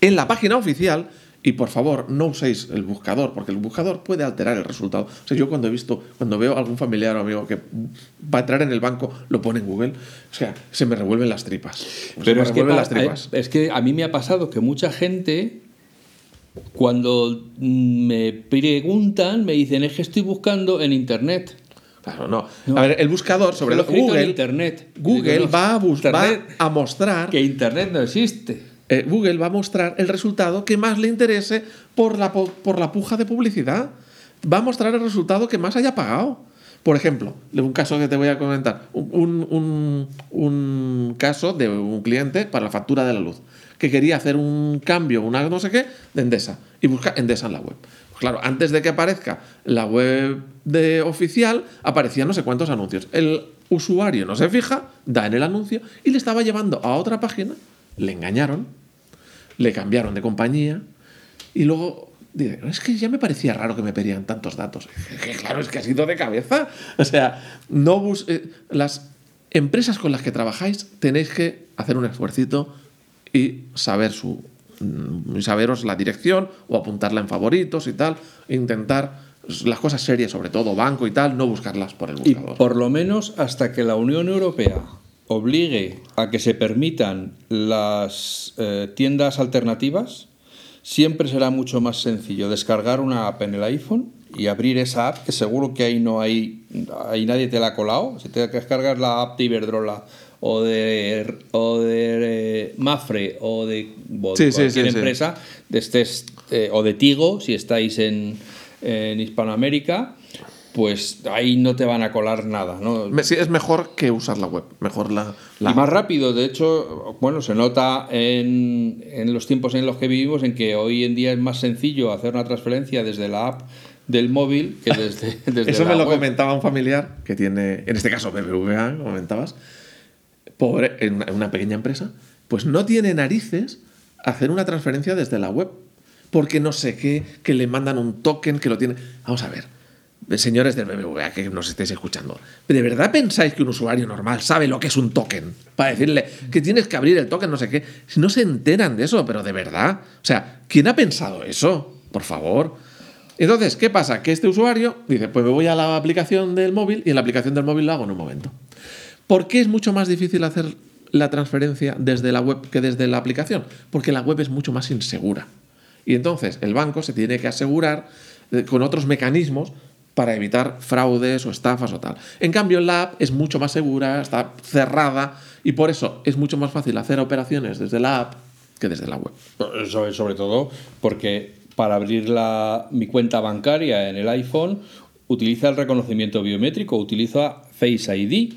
en la página oficial, y por favor, no uséis el buscador, porque el buscador puede alterar el resultado. O sea, yo cuando he visto, cuando veo a algún familiar o amigo que va a entrar en el banco, lo pone en Google, o sea, se me revuelven las tripas. Pero es que, las tripas. es que a mí me ha pasado que mucha gente cuando me preguntan, me dicen, es que estoy buscando en Internet. Claro, no. A ver, el buscador sobre lo Google, Internet. Google va a, va a mostrar que Internet no existe. Eh, Google va a mostrar el resultado que más le interese por la, por la puja de publicidad. Va a mostrar el resultado que más haya pagado. Por ejemplo, un caso que te voy a comentar, un, un, un caso de un cliente para la factura de la luz que quería hacer un cambio, una no sé qué, de Endesa. Y busca Endesa en la web. Pues claro, antes de que aparezca la web de oficial, aparecían no sé cuántos anuncios. El usuario no se fija, da en el anuncio y le estaba llevando a otra página. Le engañaron, le cambiaron de compañía y luego dice, es que ya me parecía raro que me pedían tantos datos. claro, es que ha sido de cabeza. O sea, no bus eh, las empresas con las que trabajáis tenéis que hacer un esfuercito y saber su mm, saberos la dirección o apuntarla en favoritos y tal, intentar las cosas serias, sobre todo banco y tal, no buscarlas por el buscador. Y por lo menos hasta que la Unión Europea obligue a que se permitan las eh, tiendas alternativas, siempre será mucho más sencillo descargar una app en el iPhone y abrir esa app, que seguro que ahí no hay, ahí nadie te la ha colado. Si te descargas la app de Iberdrola o de, o de Mafre o de cualquier empresa, de este, o de Tigo, si estáis en, en Hispanoamérica, pues ahí no te van a colar nada. ¿no? Sí, es mejor que usar la web, mejor la, Y más rápido, de hecho, bueno, se nota en, en, los tiempos en los que vivimos en que hoy en día es más sencillo hacer una transferencia desde la app del móvil que desde, desde Eso me lo comentaba un familiar que tiene, en este caso BBVA, comentabas, pobre, en una pequeña empresa, pues no tiene narices hacer una transferencia desde la web. Porque no sé qué, que le mandan un token, que lo tiene. Vamos a ver, señores del BBVA que nos estéis escuchando, ¿de verdad pensáis que un usuario normal sabe lo que es un token? Para decirle que tienes que abrir el token, no sé qué. No se enteran de eso, pero de verdad. O sea, ¿quién ha pensado eso? Por favor. Entonces, ¿qué pasa? Que este usuario dice, pues me voy a la aplicación del móvil y en la aplicación del móvil lo hago en un momento. ¿Por qué es mucho más difícil hacer la transferencia desde la web que desde la aplicación? Porque la web es mucho más insegura. Y entonces el banco se tiene que asegurar eh, con otros mecanismos para evitar fraudes o estafas o tal. En cambio, la app es mucho más segura, está cerrada y por eso es mucho más fácil hacer operaciones desde la app que desde la web. Sobre, todo porque para abrir mi cuenta bancaria en el iPhone utiliza el reconocimiento biométrico, utiliza Face ID.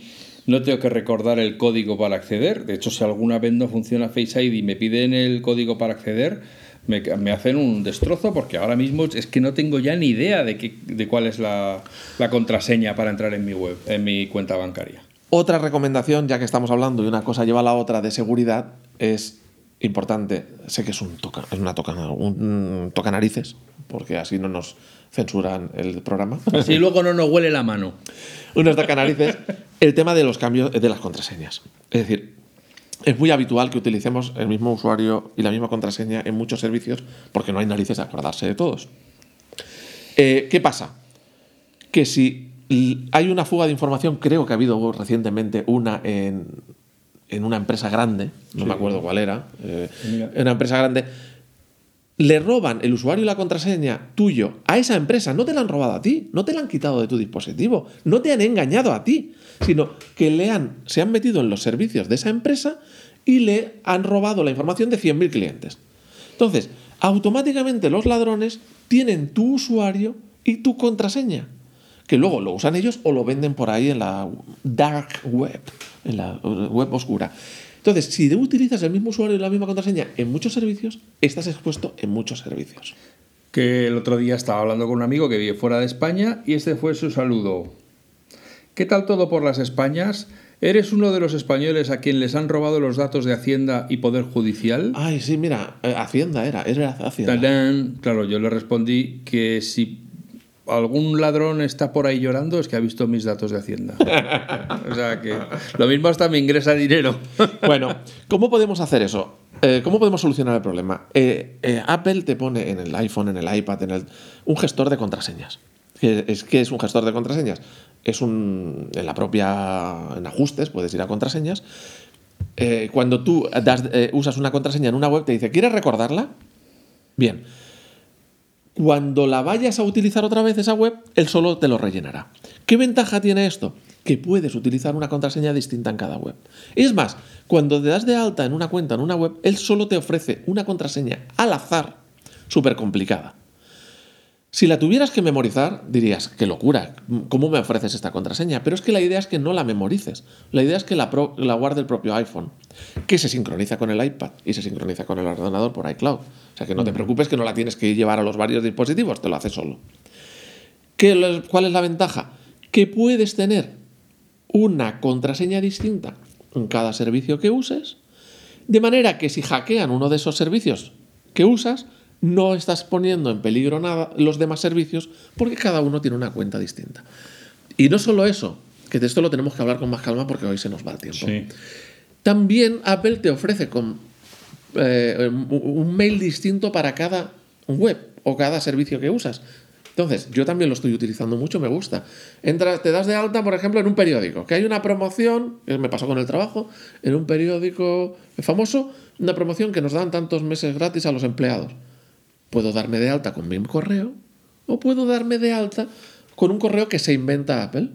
No tengo que recordar el código para acceder. De hecho, si alguna vez no funciona Face ID y me piden el código para acceder, me, me hacen un destrozo porque ahora mismo es que no tengo ya ni idea de, qué, de cuál es la, la contraseña para entrar en mi web, en mi cuenta bancaria. Otra recomendación, ya que estamos hablando y una cosa lleva a la otra de seguridad, es importante, sé que es un toca, es una toca, un toca narices, porque así no nos censuran el programa. Así luego no nos huele la mano. Unos toca narices, el tema de los cambios de las contraseñas. Es decir, es muy habitual que utilicemos el mismo usuario y la misma contraseña en muchos servicios porque no hay narices de acordarse de todos. Eh, ¿Qué pasa? Que si hay una fuga de información, creo que ha habido recientemente una en, en una empresa grande, no Sí. me acuerdo cuál era, eh, en una empresa grande, le roban el usuario y la contraseña tuyo a esa empresa, no te la han robado a ti, no te la han quitado de tu dispositivo, no te han engañado a ti, sino que le han, se han metido en los servicios de esa empresa y le han robado la información de 100.000 clientes. Entonces, automáticamente los ladrones tienen tu usuario y tu contraseña, que luego lo usan ellos o lo venden por ahí en la dark web, en la web oscura. Entonces, si utilizas el mismo usuario y la misma contraseña en muchos servicios, estás expuesto en muchos servicios. Que el otro día estaba hablando con un amigo que vive fuera de España y este fue su saludo. ¿Qué tal todo por las Españas? ¿Eres uno de los españoles a quien les han robado los datos de Hacienda y Poder Judicial? Ay, sí, mira, eh, Hacienda era, era Hacienda. Tadán. Claro, yo le respondí que si algún ladrón está por ahí llorando es que ha visto mis datos de Hacienda. o sea que lo mismo hasta me ingresa dinero. Bueno, ¿cómo podemos hacer eso? Eh, ¿Cómo podemos solucionar el problema? Eh, eh, Apple te pone en el iPhone, en el iPad, en el, un gestor de contraseñas. ¿Qué es, qué es un gestor de contraseñas? Es un. En la propia. En ajustes, puedes ir a contraseñas. Cuando tú das- usas una contraseña en una web, te dice, ¿quieres recordarla? Bien. Cuando la vayas a utilizar otra vez esa web, él solo te lo rellenará. ¿Qué ventaja tiene esto? Que puedes utilizar una contraseña distinta en cada web. Es más, cuando te das de alta en una cuenta en una web, él solo te ofrece una contraseña al azar, súper complicada. Si la tuvieras que memorizar, dirías, qué locura, ¿cómo me ofreces esta contraseña? Pero es que la idea es que no la memorices. La idea es que la, pro- la guarde el propio iPhone, que se sincroniza con el iPad y se sincroniza con el ordenador por iCloud. O sea que no te preocupes que no la tienes que llevar a los varios dispositivos, te lo hace solo. ¿Qué lo- ¿Cuál es la ventaja? Que puedes tener una contraseña distinta en cada servicio que uses, de manera que si hackean uno de esos servicios que usas, no estás poniendo en peligro nada los demás servicios porque cada uno tiene una cuenta distinta. Y no solo eso, que de esto lo tenemos que hablar con más calma porque hoy se nos va el tiempo. También Apple te ofrece con, eh, un un mail distinto para cada web o cada servicio que usas. Entonces, yo también lo estoy utilizando mucho, me gusta. Entras, te das de alta, por ejemplo, en un periódico, que hay una promoción, que me pasó con el trabajo, en un periódico famoso, una promoción que nos dan tantos meses gratis a los empleados. Puedo darme de alta con mi correo o puedo darme de alta con un correo que se inventa Apple.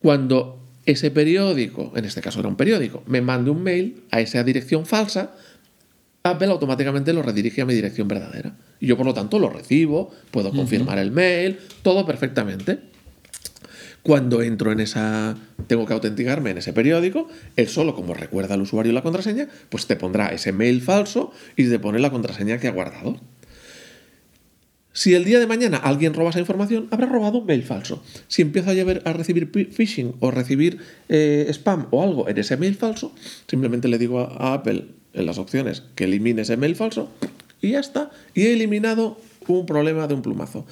Cuando ese periódico, en este caso era un periódico, me mande un mail a esa dirección falsa, Apple automáticamente lo redirige a mi dirección verdadera. Y yo, por lo tanto, lo recibo, puedo confirmar el mail, todo perfectamente. Cuando entro en esa, tengo que autenticarme en ese periódico, él solo, como recuerda al usuario la contraseña, pues te pondrá ese mail falso y te pone la contraseña que ha guardado. Si el día de mañana alguien roba esa información, habrá robado un mail falso. Si empiezo a, llevar- a recibir phishing o recibir eh, spam o algo en ese mail falso, simplemente le digo a Apple en las opciones que elimine ese mail falso y ya está. Y he eliminado un problema de un plumazo.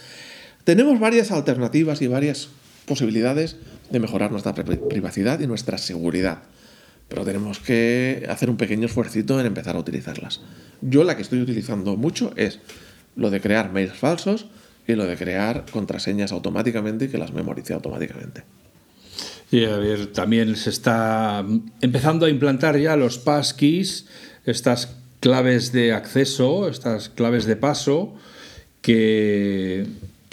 Tenemos varias alternativas y varias posibilidades de mejorar nuestra pri- privacidad y nuestra seguridad. Pero tenemos que hacer un pequeño esfuercito en empezar a utilizarlas. Yo la que estoy utilizando mucho es Lo de crear mails falsos y lo de crear contraseñas automáticamente y que las memorice automáticamente. Y a ver, también se está empezando a implantar ya los passkeys, estas claves de acceso, estas claves de paso, que,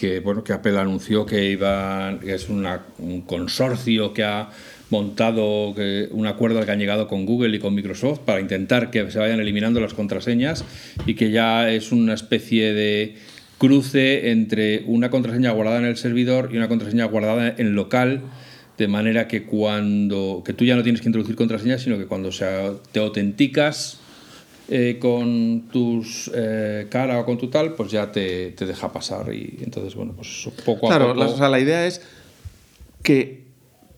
que, bueno, que Apple anunció que iba, que es una, un consorcio que ha montado que, un acuerdo al que han llegado con Google y con Microsoft para intentar que se vayan eliminando las contraseñas y que ya es una especie de cruce entre una contraseña guardada en el servidor y una contraseña guardada en local de manera que cuando que tú ya no tienes que introducir contraseñas sino que cuando se, te autenticas eh, con tus eh, cara o con tu tal pues ya te, te, deja pasar y entonces bueno pues poco claro, a poco la, o sea, la idea es que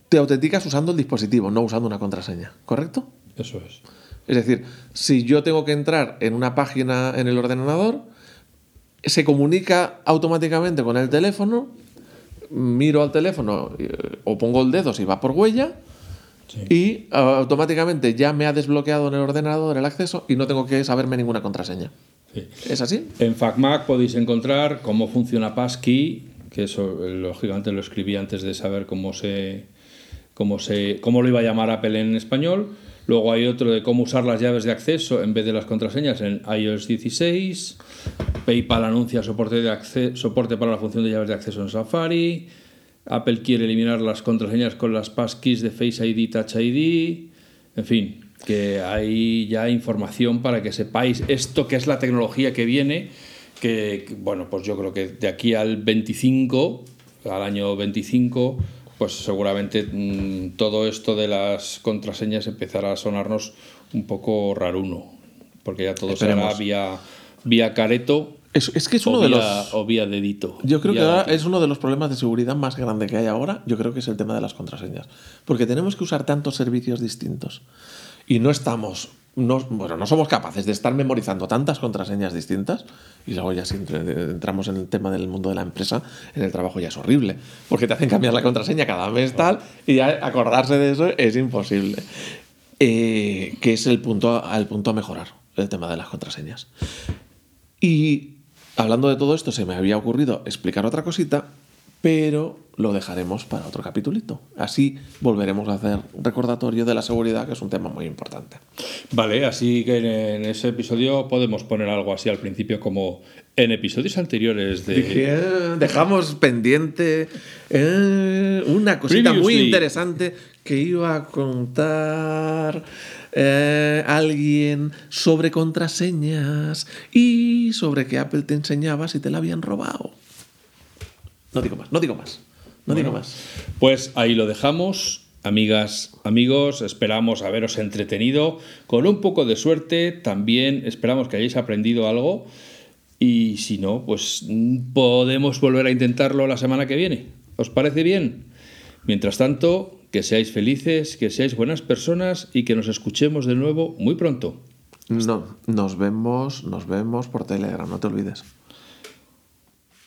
te autenticas usando el dispositivo no usando una contraseña correcto eso es. Es decir si yo tengo que entrar en una página en el ordenador se comunica automáticamente con el teléfono miro al teléfono eh, o pongo el dedo si va por huella sí. y uh, automáticamente ya me ha desbloqueado en el ordenador el acceso y no tengo que saberme ninguna contraseña. Sí. ¿Es así? En FacMac podéis encontrar cómo funciona Passkey, que eso lógicamente lo escribí antes de saber cómo se cómo se cómo lo iba a llamar Apple en español. Luego hay otro de cómo usar las llaves de acceso en vez de las contraseñas en iOS 16. PayPal anuncia soporte, de acceso, soporte para la función de llaves de acceso en Safari. Apple quiere eliminar las contraseñas con las passkeys de Face ID, Touch ID. En fin, que hay ya información para que sepáis esto que es la tecnología que viene. Que, bueno, pues yo creo que de aquí al 25, al año 25, pues seguramente mmm, todo esto de las contraseñas empezará a sonarnos un poco raruno, porque ya todo Esperemos. será vía, vía careto. Es, es que es uno de los. O vía dedito. Yo creo que ahora es uno de los problemas de seguridad más grande que hay ahora. Yo creo que es el tema de las contraseñas. Porque tenemos que usar tantos servicios distintos y no estamos no, bueno, no somos capaces de estar memorizando tantas contraseñas distintas y luego ya si entramos en el tema del mundo de la empresa, en el trabajo ya es horrible, porque te hacen cambiar la contraseña cada mes tal y ya acordarse de eso es imposible. Eh, que es el punto, el punto a mejorar, el tema de las contraseñas. Y hablando de todo esto, se me había ocurrido explicar otra cosita, pero lo dejaremos para otro capitulito. Así volveremos a hacer recordatorio de la seguridad, que es un tema muy importante. Vale, así que en ese episodio podemos poner algo así al principio como en episodios anteriores de... Dije, dejamos pendiente eh, una cosita Previously. muy interesante que iba a contar eh, alguien sobre contraseñas y sobre que Apple te enseñaba si te la habían robado. No digo más, no digo más. No bueno, digo más. Pues ahí lo dejamos. Amigas, amigos, esperamos haberos entretenido. Con un poco de suerte, también esperamos que hayáis aprendido algo. Y si no, pues podemos volver a intentarlo la semana que viene. ¿Os parece bien? Mientras tanto, que seáis felices, que seáis buenas personas y que nos escuchemos de nuevo muy pronto. No, nos vemos, nos vemos por Telegram, no te olvides.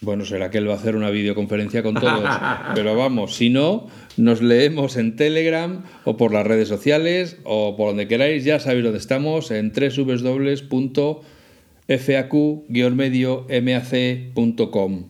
Bueno, será que él va a hacer una videoconferencia con todos. Pero vamos, si no, nos leemos en Telegram o por las redes sociales o por donde queráis. Ya sabéis dónde estamos, en www.faq-mac.com.